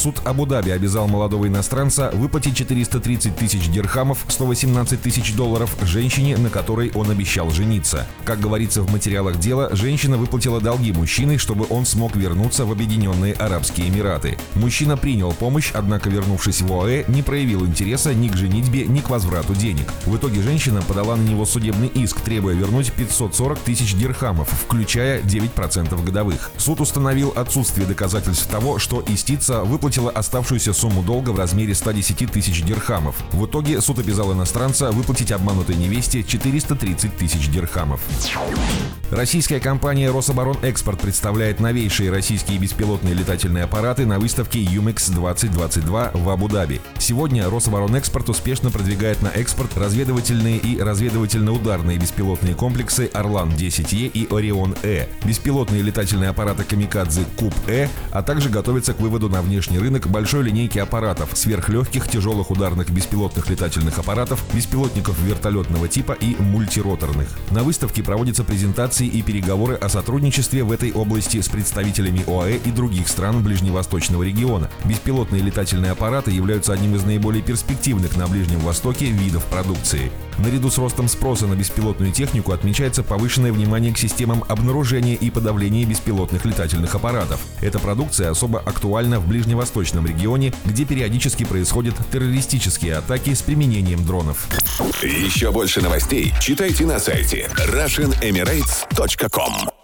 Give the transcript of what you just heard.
Суд Абу-Даби обязал молодого иностранца выплатить 430 тысяч дирхамов, 118 тысяч долларов женщине, на которой он обещал жениться. Как говорится в материалах дела, женщина выплатила долги мужчины, чтобы он смог вернуться в Объединенные Арабские Эмираты. Мужчина принял помощь, однако, вернувшись в ОАЭ, не проявил интереса ни к женитьбе, ни к возврату денег. В итоге женщина подала на него судебный иск, требуя вернуть 540 тысяч дирхамов, включая 9% годовых. Суд установил отсутствие доказательств того, что истица выплатила выплатила оставшуюся сумму долга в размере 110 тысяч дирхамов. В итоге суд обязал иностранца выплатить обманутой невесте 430 тысяч дирхамов. Российская компания «Рособоронэкспорт» представляет новейшие российские беспилотные летательные аппараты на выставке UMEX 2022 в Абу-Даби. Сегодня «Рособоронэкспорт» успешно продвигает на экспорт разведывательные и разведывательно-ударные беспилотные комплексы «Орлан-10Е» и «Орион-Э», беспилотные летательные аппараты «Камикадзе» Куб-Э, а также готовится к выводу на внешний рынок большой линейки аппаратов, сверхлегких тяжелых ударных беспилотных летательных аппаратов, беспилотников вертолетного типа и мультироторных. На выставке проводятся презентации и переговоры о сотрудничестве в этой области с представителями ОАЭ и других стран Ближневосточного региона. Беспилотные летательные аппараты являются одним из наиболее перспективных на Ближнем Востоке видов продукции. Наряду с ростом спроса на беспилотную технику отмечается повышенное внимание к системам обнаружения и подавления беспилотных летательных аппаратов. Эта продукция особо актуальна в ближневосточном регионе, где периодически происходят террористические атаки с применением дронов. Еще больше новостей читайте на сайте RussianEmirates.com podster.com